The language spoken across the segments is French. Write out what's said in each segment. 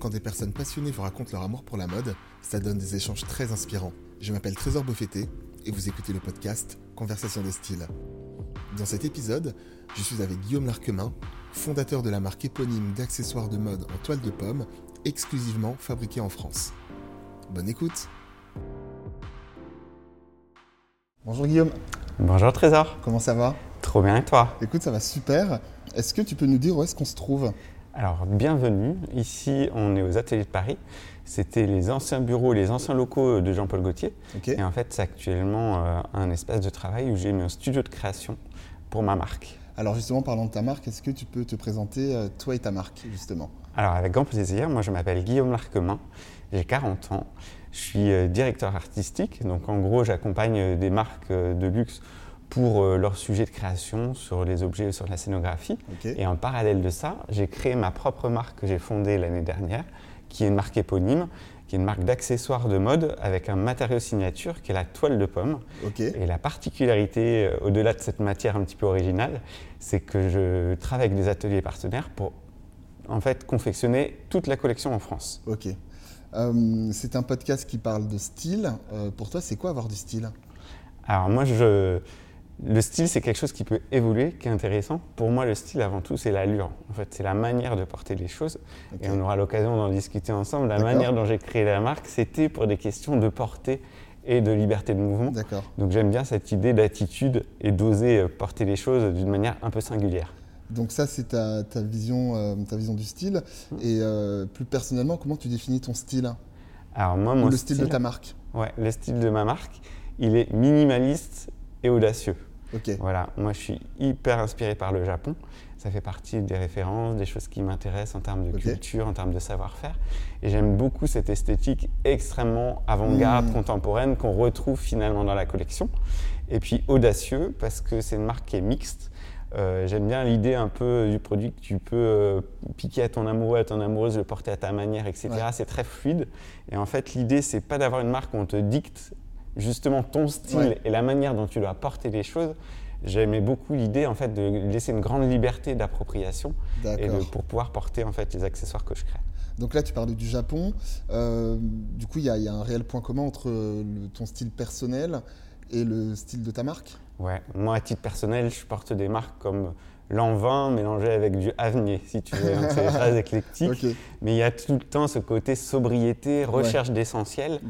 Quand des personnes passionnées vous racontent leur amour pour la mode, ça donne des échanges très inspirants. Je m'appelle Trésor Beaufetté et vous écoutez le podcast Conversation des styles. Dans cet épisode, je suis avec Guillaume Larquemin, fondateur de la marque éponyme d'accessoires de mode en toile de pomme, exclusivement fabriquée en France. Bonne écoute Bonjour Guillaume, Bonjour Trésor, comment ça va? Trop bien et toi? Écoute, ça va super. Est-ce que tu peux nous dire où est-ce qu'on se trouve? Alors bienvenue, ici on est aux ateliers de Paris. C'était les anciens bureaux, les anciens locaux de Jean-Paul Gaultier. Et en fait c'est actuellement euh, un espace de travail où j'ai mis un studio de création pour ma marque. Alors justement, parlant de ta marque, est-ce que tu peux te présenter euh, toi et ta marque justement? Alors avec grand plaisir, moi je m'appelle Guillaume Larquemin, j'ai 40 ans, je suis euh, directeur artistique, donc en gros j'accompagne des marques de luxe pour euh, leur sujet de création sur les objets, sur la scénographie. Et en parallèle de ça, j'ai créé ma propre marque que j'ai fondée l'année dernière, qui est une marque éponyme, qui est une marque d'accessoires de mode avec un matériau signature qui est la toile de pomme. Et la particularité, euh, au-delà de cette matière un petit peu originale, c'est que je travaille avec des ateliers partenaires pour en fait confectionner toute la collection en France. Ok. Euh, c'est un podcast qui parle de style. Euh, pour toi, c'est quoi avoir du style? Alors moi, je... le style, c'est quelque chose qui peut évoluer, qui est intéressant. Pour moi, le style, avant tout, c'est l'allure. En fait, c'est la manière de porter les choses. Et on aura l'occasion d'en discuter ensemble. La manière dont j'ai créé la marque, c'était pour des questions de portée et de liberté de mouvement. D'accord. Donc j'aime bien cette idée d'attitude et d'oser euh, porter les choses d'une manière un peu singulière. Donc ça, c'est ta, ta vision, euh, ta vision du style. Et euh, plus personnellement, comment tu définis ton style? Alors moi, Ou mon le style, de ta marque? Ouais, le style de ma marque, il est minimaliste et audacieux. Voilà, moi je suis hyper inspiré par le Japon. Ça fait partie des références, des choses qui m'intéressent en termes de culture, en termes de savoir-faire. Et j'aime beaucoup cette esthétique extrêmement avant-garde, Mmh. contemporaine qu'on retrouve finalement dans la collection. Et puis audacieux parce que c'est une marque qui est mixte. Euh, j'aime bien l'idée un peu du produit que tu peux euh, piquer à ton amoureux, à ton amoureuse, le porter à ta manière, etc. Ouais. C'est très fluide. Et en fait, l'idée, c'est pas d'avoir une marque où on te dicte justement ton style Ouais. et la manière dont tu dois porter les choses. J'aimais beaucoup l'idée en fait de laisser une grande liberté d'appropriation et de, pour pouvoir porter en fait les accessoires que je crée. Donc là, tu parlais du Japon. Euh, du coup, il y, a- il y a un réel point commun entre le- ton style personnel et le style de ta marque? Ouais, moi à titre personnel, je porte des marques comme l'an 20 mélangé avec du avenir, si tu veux. Donc, C'est très éclectique, mais il y a tout le temps ce côté sobriété, recherche d'essentiel.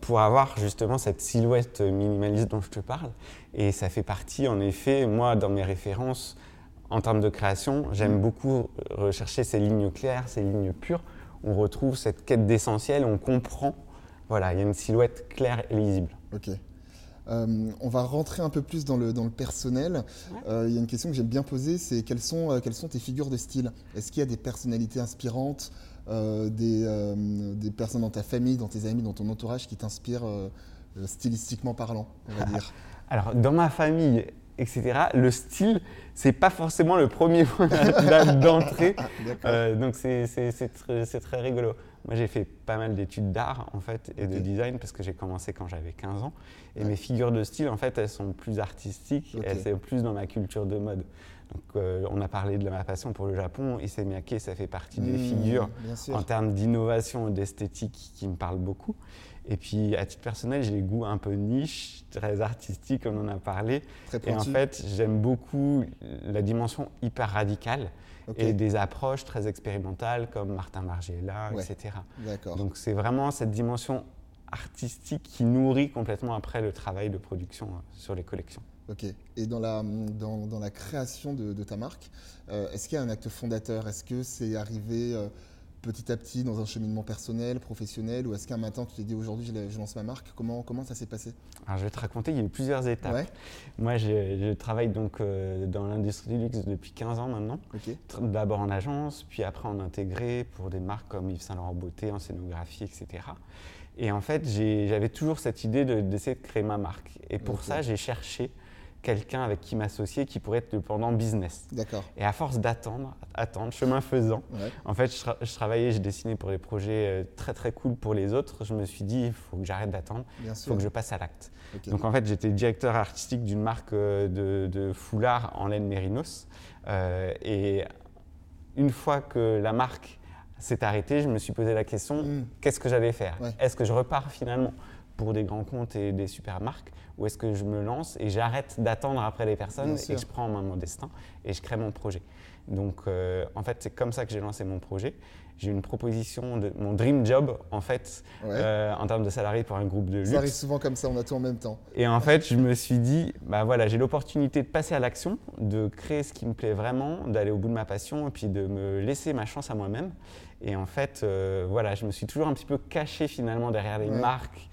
Pour avoir justement cette silhouette minimaliste dont je te parle. Et ça fait partie, en effet, moi, dans mes références, en termes de création, j'aime beaucoup rechercher ces lignes claires, ces lignes pures. On retrouve cette quête d'essentiel, on comprend. Voilà, il y a une silhouette claire et lisible. Ok. Euh, on va rentrer un peu plus dans le, dans le personnel. Euh, Il y a une question que j'aime bien poser, c'est quelles sont, euh, quelles sont tes figures de style? Est-ce qu'il y a des personnalités inspirantes, des, des personnes dans ta famille, dans tes amis, dans ton entourage qui t'inspirent stylistiquement parlant, on va dire? Alors, dans ma famille, etc., le style, c'est pas forcément le premier point d'entrée. Donc très, c'est très rigolo. Moi j'ai fait pas mal d'études d'art en fait et de design parce que j'ai commencé quand j'avais 15 ans. Et Ouais. mes figures de style en fait elles sont plus artistiques, elles sont plus dans ma culture de mode. Donc euh, on a parlé de ma passion pour le Japon, Issey ça fait partie des Mmh, figures en termes d'innovation et d'esthétique qui me parlent beaucoup. Et puis à titre personnel j'ai des goûts un peu niche, très artistiques, on en a parlé. Très Et en fait j'aime beaucoup la dimension hyper radicale et des approches très expérimentales comme Martin Margiela, Ouais. etc. Donc c'est vraiment cette dimension artistique qui nourrit complètement après le travail de production euh, sur les collections. Ok. Et dans la, dans, dans la création de, de ta marque, euh, est-ce qu'il y a un acte fondateur? Est-ce que c'est arrivé euh, petit à petit dans un cheminement personnel, professionnel, ou est-ce qu'un matin tu t'es dit aujourd'hui je, lance ma marque? Comment, comment ça s'est passé? Alors je vais te raconter, il y a eu plusieurs étapes. Ouais. Moi je, je travaille donc euh, dans l'industrie du luxe depuis 15 ans maintenant. Ok. Tr- D'abord en agence, puis après en intégré pour des marques comme Yves Saint Laurent Beauté, en scénographie, etc. Et en fait, j'avais toujours cette idée de- d'essayer de, créer ma marque. Et pour ça, j'ai cherché quelqu'un avec qui m'associer qui pourrait être le pendant business. D'accord. Et à force d'attendre, attendre, chemin faisant, Ouais. en fait, je, tra- je travaillais, je dessinais pour des projets euh, très très cool pour les autres. Je me suis dit, il faut que j'arrête d'attendre, il faut que je passe à l'acte. Donc en fait, j'étais directeur artistique d'une marque euh, de, de foulard en laine mérinos. Euh, et une fois que la marque s'est arrêté, je me suis posé la question Mm. qu'est-ce que j'allais faire? Ouais. Est-ce que je repars finalement? Pour des grands comptes et des super marques ou est-ce que je me lance et j'arrête d'attendre après les personnes et je prends en main mon destin et je crée mon projet Donc euh, en fait, c'est comme ça que j'ai lancé mon projet. J'ai une proposition de mon dream job en fait Ouais. euh, en termes de salarié pour un groupe de luxe. Ça arrive souvent comme ça, on a tout en même temps. Et en fait, je me suis dit, bah voilà, j'ai l'opportunité de passer à l'action, de créer ce qui me plaît vraiment, d'aller au bout de ma passion et puis de me laisser ma chance à moi-même. Et en fait, euh, voilà, je me suis toujours un petit peu caché finalement derrière les Ouais. marques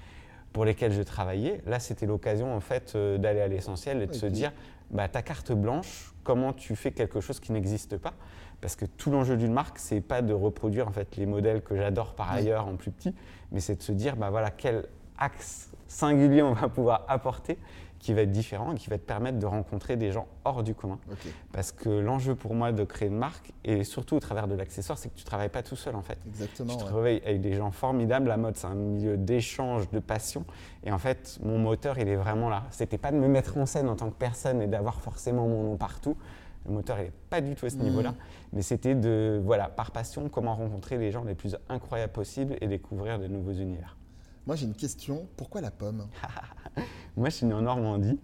pour lesquelles je travaillais. Là, c'était l'occasion en fait euh, d'aller à l'essentiel et de se dire, bah, ta carte blanche, comment tu fais quelque chose qui n'existe pas? Parce que tout l'enjeu d'une marque, c'est pas de reproduire en fait les modèles que j'adore par ailleurs en plus petit, mais c'est de se dire bah voilà quel axe singulier on va pouvoir apporter qui va être différent et qui va te permettre de rencontrer des gens hors du commun. Parce que l'enjeu pour moi de créer une marque, et surtout au travers de l'accessoire, c'est que tu ne travailles pas tout seul en fait. exactement. Tu ouais. travailles avec des gens formidables. La mode, c'est un milieu d'échange, de passion. Et en fait, mon moteur, il est vraiment là. C'était pas de me mettre en scène en tant que personne et d'avoir forcément mon nom partout. Le moteur, il n'est pas du tout à ce Mhm. niveau-là. Mais c'était de, voilà, par passion, comment rencontrer les gens les plus incroyables possibles et découvrir de nouveaux univers. Moi j'ai une question, pourquoi la pomme? Moi, je suis né en Normandie.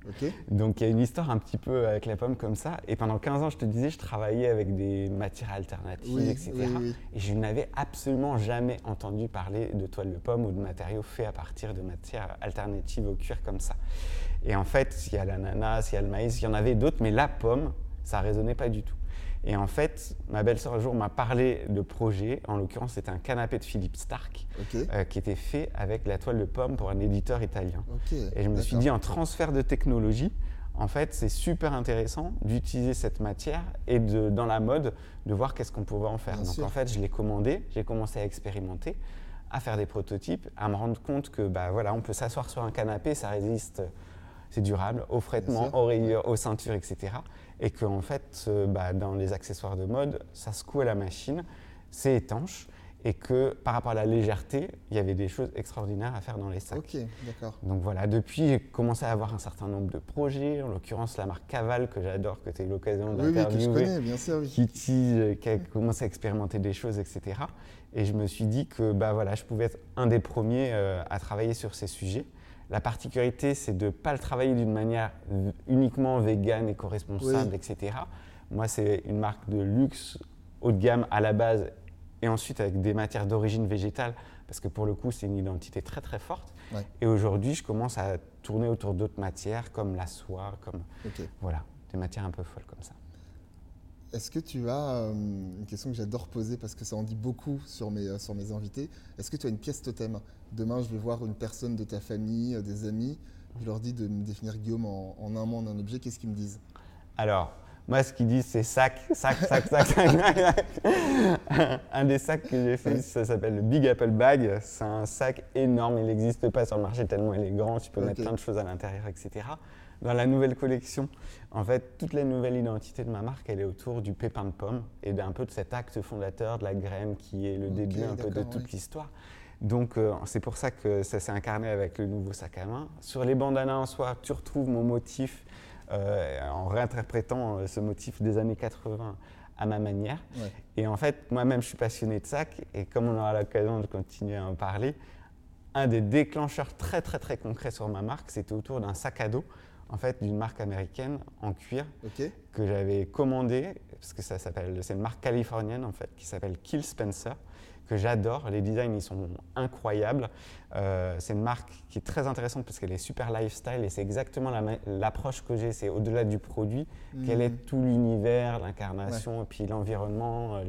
Donc il y a une histoire un petit peu avec la pomme comme ça. Et pendant 15 ans, je te disais, je travaillais avec des matières alternatives, oui, etc. oui, oui. Et je n'avais absolument jamais entendu parler de toile de pomme ou de matériaux faits à partir de matières alternatives au cuir comme ça. Et en fait, il y a l'ananas, il y a le maïs, il y en avait d'autres, mais la pomme, ça résonnait pas du tout. Et en fait, ma belle-sœur un jour m'a parlé de projet. En l'occurrence, c'était un canapé de Philippe Stark euh, qui était fait avec la toile de pomme pour un éditeur italien. Et je me suis dit, en transfert de technologie, en fait, c'est super intéressant d'utiliser cette matière et de, dans la mode, de voir qu'est-ce qu'on pouvait en faire. Bien Donc sûr. en fait, je l'ai commandé, j'ai commencé à expérimenter, à faire des prototypes, à me rendre compte que bah, voilà, on peut s'asseoir sur un canapé, ça résiste, c'est durable, au frettement, aux rayures, aux ceintures, etc. Et qu'en fait, euh, bah, dans les accessoires de mode, ça secoue à la machine, c'est étanche. Et que par rapport à la légèreté, il y avait des choses extraordinaires à faire dans les sacs. Ok, d'accord. Donc voilà, depuis, j'ai commencé à avoir un certain nombre de projets, en l'occurrence la marque Caval, que j'adore, que tu as eu l'occasion Oui, oui, que je d'interviewer, connais, bien sûr, oui. Kitty, euh, qui a commencé à expérimenter des choses, etc. Et je me suis dit que bah, voilà, je pouvais être un des premiers euh, à travailler sur ces sujets. La particularité, c'est de ne pas le travailler d'une manière uniquement végane, éco-responsable, Oui. etc. Moi, c'est une marque de luxe haut de gamme à la base et ensuite avec des matières d'origine végétale, parce que pour le coup, c'est une identité très très forte. Ouais. Et aujourd'hui, je commence à tourner autour d'autres matières comme la soie, comme voilà, des matières un peu folles comme ça. Est-ce que tu as euh, une question que j'adore poser parce que ça en dit beaucoup sur mes, euh, sur mes invités Est-ce que tu as une pièce totem? Demain, je vais voir une personne de ta famille, euh, des amis. Je leur dis de me définir Guillaume en, en un mot, en un objet. Qu'est-ce qu'ils me disent? Alors, moi, ce qu'ils disent, c'est sac, sac, sac, sac, sac. un des sacs que j'ai fait, ça s'appelle le Big Apple Bag. C'est un sac énorme, il n'existe pas sur le marché tellement il est grand, tu peux mettre plein de choses à l'intérieur, etc. Dans la nouvelle collection, en fait, toute la nouvelle identité de ma marque, elle est autour du pépin de pomme et d'un peu de cet acte fondateur de la graine qui est le début un peu de toute ouais. l'histoire. Donc, euh, c'est pour ça que ça s'est incarné avec le nouveau sac à main. Sur les bandanas en soi, tu retrouves mon motif euh, en réinterprétant euh, ce motif des années 80 à ma manière. Ouais. Et en fait, moi-même, je suis passionné de sacs. Et comme on aura l'occasion de continuer à en parler, un des déclencheurs très, très, très concrets sur ma marque, c'était autour d'un sac à dos, en fait, d'une marque américaine en cuir que j'avais commandé, parce que ça s'appelle, c'est une marque californienne en fait, qui s'appelle Kill Spencer, que j'adore. Les designs, ils sont incroyables. Euh, c'est une marque qui est très intéressante parce qu'elle est super lifestyle et c'est exactement la l'approche que j'ai. C'est au-delà du produit, quel est Mhm. tout l'univers, l'incarnation et puis l'environnement euh,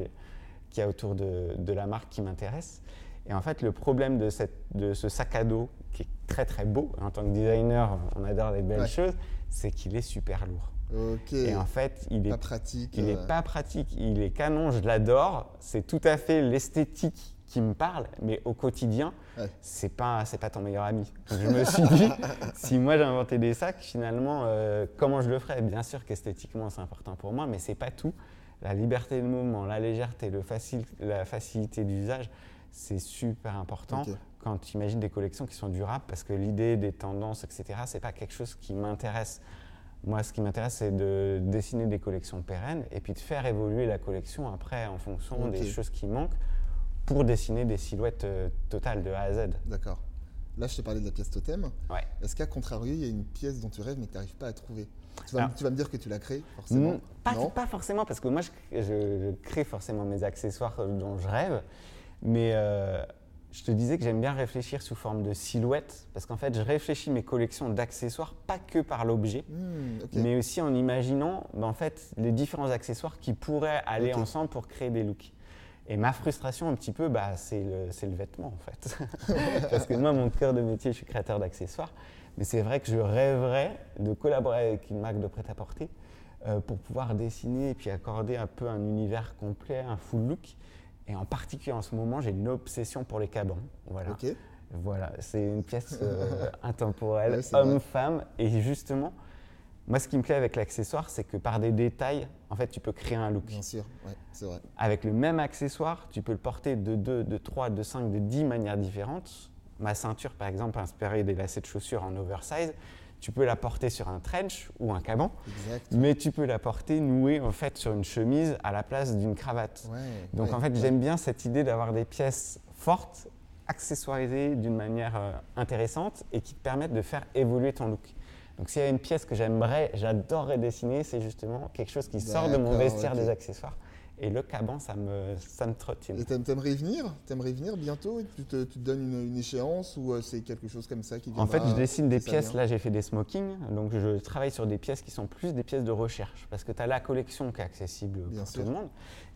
qu'il y a autour de, de la marque qui m'intéresse. Et en fait, le problème de, cette- de ce sac à dos, qui est très très beau, en tant que designer, on adore les belles Ouais. choses, c'est qu'il est super lourd. Ok. Et en fait, il est pas pratique. il n'est euh, pas pratique, il est canon, je l'adore. C'est tout à fait l'esthétique qui me parle, mais au quotidien, Ouais. c'est pas c'est pas ton meilleur ami. Je me suis dit, si moi j'inventais des sacs, finalement, euh, comment je le ferais? Bien sûr qu'esthétiquement c'est important pour moi, mais c'est pas tout. La liberté de mouvement, la légèreté, le facile, la facilité d'usage, c'est super important quand tu imagines des collections qui sont durables, parce que l'idée des tendances, etc., c'est pas quelque chose qui m'intéresse. Moi, ce qui m'intéresse, c'est de dessiner des collections pérennes et puis de faire évoluer la collection après en fonction des choses qui manquent pour dessiner des silhouettes euh, totales de A à Z. D'accord. Là, je t'ai parlé de la pièce totem. Ouais. Est-ce qu'à contrario, il y a une pièce dont tu rêves mais que tu n'arrives pas à trouver? Tu vas, Alors- tu vas me dire que tu l'as créée, forcément. Mm, Pas, non? pas forcément, parce que moi, je, je- je crée forcément mes accessoires euh, dont je rêve. Mais euh, je te disais que j'aime bien réfléchir sous forme de silhouette, parce qu'en fait, je réfléchis mes collections d'accessoires pas que par l'objet, Hmm, mais aussi en imaginant ben, en fait, les différents accessoires qui pourraient aller ensemble pour créer des looks. Et ma frustration, un petit peu, bah, c'est le, c'est le vêtement, en fait. Parce que moi, mon cœur de métier, je suis créateur d'accessoires. Mais c'est vrai que je rêverais de collaborer avec une marque de prêt-à-porter euh, pour pouvoir dessiner et puis accorder un peu un univers complet, un full look. Et en particulier en ce moment, j'ai une obsession pour les cabans. Voilà. Voilà, c'est une pièce euh, intemporelle, Ouais, homme-femme. Et justement, moi, ce qui me plaît avec l'accessoire, c'est que par des détails, en fait, tu peux créer un look. Bien sûr, ouais, c'est vrai. Avec le même accessoire, tu peux le porter de 2, de 3, de 5, de 10 manières différentes. Ma ceinture, par exemple, inspirée des lacets de chaussures en oversize, tu peux la porter sur un trench ou un caban, Exact. mais tu peux la porter nouée en fait sur une chemise à la place d'une cravate. Ouais, Donc ouais, en fait, ouais. j'aime bien cette idée d'avoir des pièces fortes, accessoirisées d'une manière euh, intéressante et qui te permettent de faire évoluer ton look. Donc s'il y a une pièce que j'aimerais, j'adorerais dessiner, c'est justement quelque chose qui sort de mon vestiaire des accessoires. Et le caban, ça me, ça me trottine. Et t'aimerais y venir? T'aimerais y venir bientôt tu te, tu te donnes une, une échéance ou euh, c'est quelque chose comme ça qui En fait, je dessine des ça pièces. Là, j'ai fait des smokings. Donc, je travaille sur des pièces qui sont plus des pièces de recherche. Parce que tu as la collection qui est accessible Bien pour sûr. tout le monde.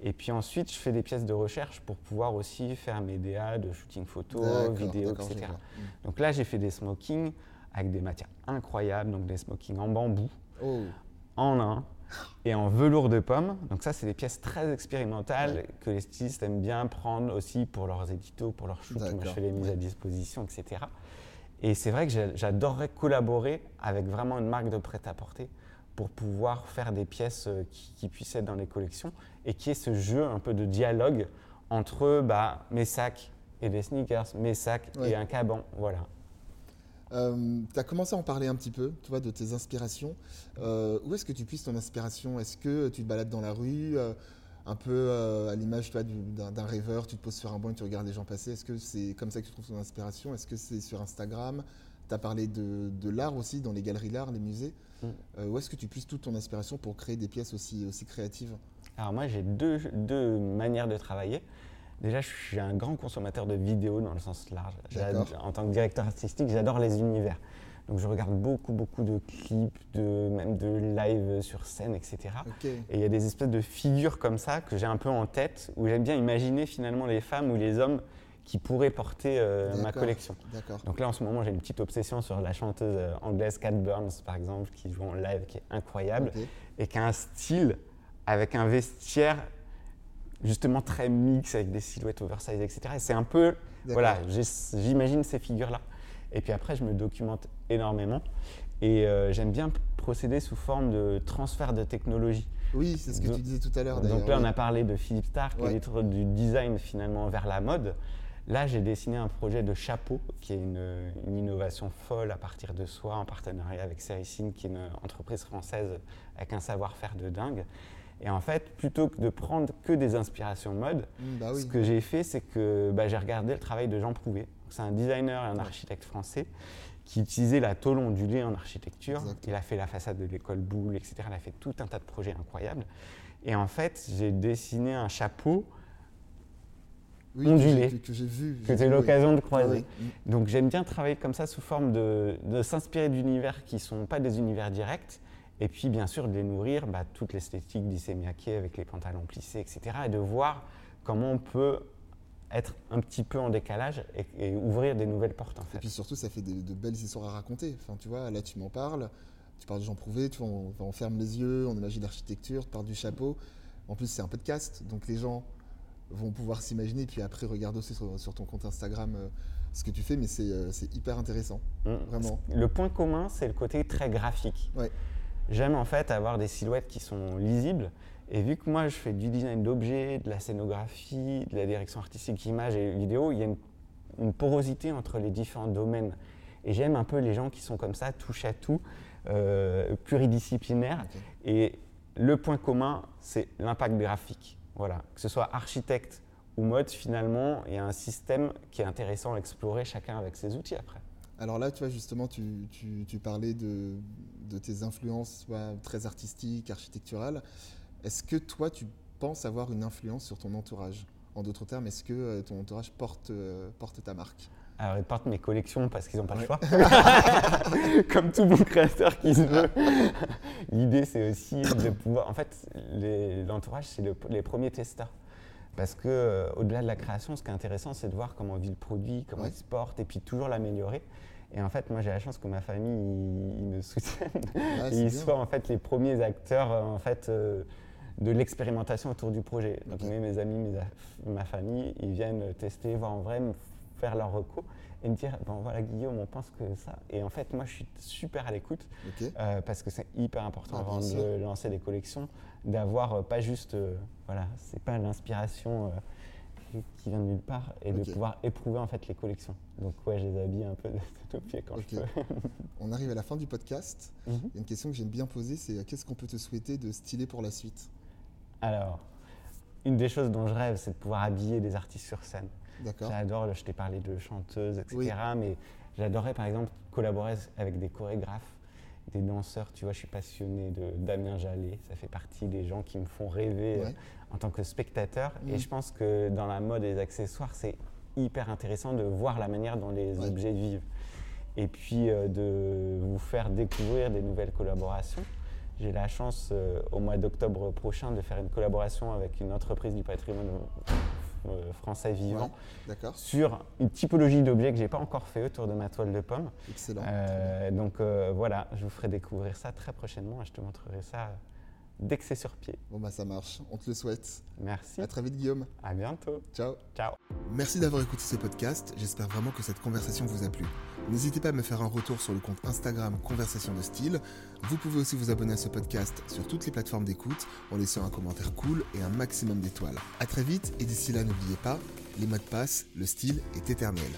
Et puis ensuite, je fais des pièces de recherche pour pouvoir aussi faire mes DA de shooting photo, vidéo, etc. Mm. Donc là, j'ai fait des smokings avec des matières incroyables. Donc, des smokings en bambou, Oh, en lin et en velours de pomme. Donc ça, c'est des pièces très expérimentales que les stylistes aiment bien prendre aussi pour leurs éditos, pour leurs shoots. Moi, je fais les mises ouais. à disposition, etc. Et c'est vrai que j'a- j'adorerais collaborer avec vraiment une marque de prêt-à-porter pour pouvoir faire des pièces euh, qui, qui puissent être dans les collections et qui est ce jeu un peu de dialogue entre bah, mes sacs et des sneakers, mes sacs Ouais. et un caban. Voilà. Tu as commencé à en parler un petit peu, tu vois, de tes inspirations. Euh, où est-ce que tu puisses ton inspiration? Est-ce que tu te balades dans la rue, euh, un peu euh, à l'image d'un d'un rêveur, tu te poses sur un banc et tu regardes les gens passer? Est-ce que c'est comme ça que tu trouves ton inspiration? Est-ce que c'est sur Instagram? Tu as parlé de, de l'art aussi, dans les galeries d'art, les musées. Mm. Euh, où est-ce que tu puisses toute ton inspiration pour créer des pièces aussi, aussi créatives? Alors moi, j'ai deux, deux manières de travailler. Déjà, je suis un grand consommateur de vidéos dans le sens large. En tant que directeur artistique, j'adore les univers. Donc je regarde beaucoup, beaucoup de clips, de, même de live sur scène, etc. Et il y a des espèces de figures comme ça que j'ai un peu en tête, où j'aime bien imaginer finalement les femmes ou les hommes qui pourraient porter euh, ma collection. Donc là, en ce moment, j'ai une petite obsession sur la chanteuse euh, anglaise Cat Burns, par exemple, qui joue en live, qui est incroyable et qui a un style avec un vestiaire justement très mix avec des silhouettes oversize, etc. Et c'est un peu, voilà, j'imagine ces figures-là. Et puis après, je me documente énormément et euh, j'aime bien procéder sous forme de transfert de technologie. Oui, c'est ce que Donc- tu disais tout à l'heure d'ailleurs. Donc là, on a parlé de Philippe Stark Ouais. et du design finalement vers la mode. Là, j'ai dessiné un projet de chapeau qui est une, une innovation folle à partir de soi en partenariat avec Sericine, qui est une entreprise française avec un savoir-faire de dingue. Et en fait, plutôt que de prendre que des inspirations mode, Mm, bah oui. ce que j'ai fait, c'est que bah, j'ai regardé le travail de Jean Prouvé. C'est un designer et un architecte français qui utilisait la tôle ondulée en architecture. Il a fait la façade de l'école Boulle, etc. Il a fait tout un tas de projets incroyables. Et en fait, j'ai dessiné un chapeau Oui, ondulé. Que, j'ai- vu. que j'ai oui. l'occasion de croiser. Mm. Donc j'aime bien travailler comme ça sous forme de, de s'inspirer d'univers qui ne sont pas des univers directs. Et puis bien sûr de les nourrir, bah, toute l'esthétique d'Issey Miyake avec les pantalons plissés, etc. Et de voir comment on peut être un petit peu en décalage et, et ouvrir des nouvelles portes en Et puis surtout, ça fait de belles histoires à raconter. Enfin, tu vois, là, tu m'en parles. Tu parles de Jean Prouvé, tu vois, on, on ferme les yeux, on imagine l'architecture, tu parles du chapeau. En plus, c'est un podcast, donc les gens vont pouvoir s'imaginer. Puis après, regarde aussi sur, sur ton compte Instagram euh, ce que tu fais, mais c'est euh, hyper intéressant, Mm. vraiment. Le point commun, c'est le côté très graphique. Ouais. J'aime en fait avoir des silhouettes qui sont lisibles. Et vu que moi je fais du design d'objets, de la scénographie, de la direction artistique image et vidéo, il y a une, une porosité entre les différents domaines. Et j'aime un peu les gens qui sont comme ça, touche à tout, euh, pluridisciplinaires. Et le point commun, c'est l'impact graphique. Voilà. Que ce soit architecte ou mode finalement il y a un système qui est intéressant à explorer chacun avec ses outils après. Alors là, tu vois, justement, tu, tu, parlais de, de, tes influences soit très artistiques, architecturales. Est-ce que toi, tu penses avoir une influence sur ton entourage? En d'autres termes, est-ce que euh, ton entourage porte, euh, porte ta marque? Alors, ils portent mes collections parce qu'ils n'ont pas le choix. Comme tout bon créateur qui se veut. L'idée, c'est aussi de pouvoir. En fait, l'entourage, c'est les premiers testeurs. Parce que euh, au-delà de la création, ce qui est intéressant, c'est de voir comment vit le produit, comment il se porte, et puis toujours l'améliorer. Et en fait, moi, j'ai la chance que ma famille, ils, me soutiennent. ils soient en fait les premiers acteurs euh, en fait euh, de l'expérimentation autour du projet. Donc, mes amis, ma famille, ils viennent tester, voir en vrai, faire leur recours et me dire bon voilà Guillaume on pense que ça. Et en fait moi je suis super à l'écoute euh, parce que c'est hyper important ah, avant de lancer des collections d'avoir euh, pas juste euh, voilà c'est pas l'inspiration qui vient de nulle part et de pouvoir éprouver en fait les collections. Donc ouais je les habille un peu de pied quand je peux. On arrive à la fin du podcast. Mhm. une question que j'aime bien poser c'est qu'est-ce qu'on peut te souhaiter de stylé pour la suite? Alors une des choses dont je rêve c'est de pouvoir habiller des artistes sur scène. J'adore, je t'ai parlé de chanteuses, etc. Mais j'adorais par exemple collaborer avec des chorégraphes, des danseurs. Tu vois, je suis passionné de Damien Jallet. Ça fait partie des gens qui me font rêver euh, en tant que spectateur. Et mm. je pense que dans la mode et les accessoires, c'est hyper intéressant de voir la manière dont les objets vivent. Et puis euh, de vous faire découvrir des nouvelles collaborations. J'ai la chance euh, au mois d'octobre prochain de faire une collaboration avec une entreprise du patrimoine euh, français vivant sur une typologie d'objets que j'ai pas encore fait autour de ma toile de pomme. Excellent. Euh, donc euh, voilà, je vous ferai découvrir ça très prochainement et je te montrerai ça dès que c'est sur pied. Bon bah ça marche, on te le souhaite. Merci. À très vite Guillaume. À bientôt. Ciao. Ciao. Merci d'avoir écouté ce podcast, j'espère vraiment que cette conversation vous a plu. N'hésitez pas à me faire un retour sur le compte Instagram Conversation de Style. Vous pouvez aussi vous abonner à ce podcast sur toutes les plateformes d'écoute en laissant un commentaire cool et un maximum d'étoiles. À très vite et d'ici là n'oubliez pas, les mots de passe, le style est éternel.